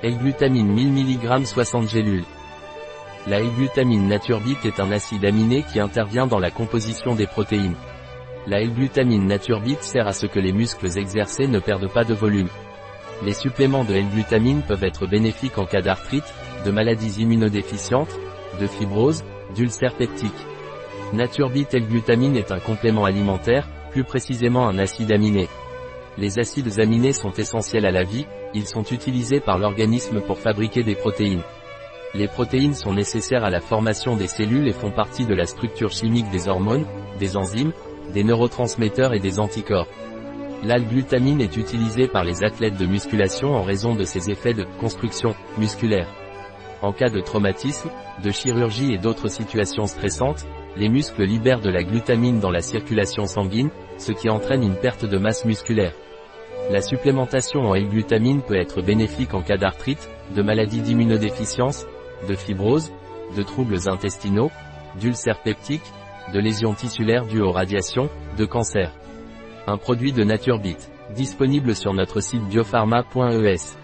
L-glutamine 1000 mg 60 gélules. La L-glutamine Naturbit est un acide aminé qui intervient dans la composition des protéines. La L-glutamine Naturbit sert à ce que les muscles exercés ne perdent pas de volume. Les suppléments de L-glutamine peuvent être bénéfiques en cas d'arthrite, de maladies immunodéficientes, de fibrose, d'ulcères peptiques. Naturbit L-glutamine est un complément alimentaire, plus précisément un acide aminé. Les acides aminés sont essentiels à la vie, ils sont utilisés par l'organisme pour fabriquer des protéines. Les protéines sont nécessaires à la formation des cellules et font partie de la structure chimique des hormones, des enzymes, des neurotransmetteurs et des anticorps. L'Al-glutamine est utilisée par les athlètes de musculation en raison de ses effets de construction musculaire. En cas de traumatisme, de chirurgie et d'autres situations stressantes, les muscles libèrent de la glutamine dans la circulation sanguine, ce qui entraîne une perte de masse musculaire. La supplémentation en L-glutamine peut être bénéfique en cas d'arthrite, de maladie d'immunodéficience, de fibrose, de troubles intestinaux, d'ulcères peptiques, de lésions tissulaires dues aux radiations, de cancer. Un produit de NatureBit, disponible sur notre site biopharma.es.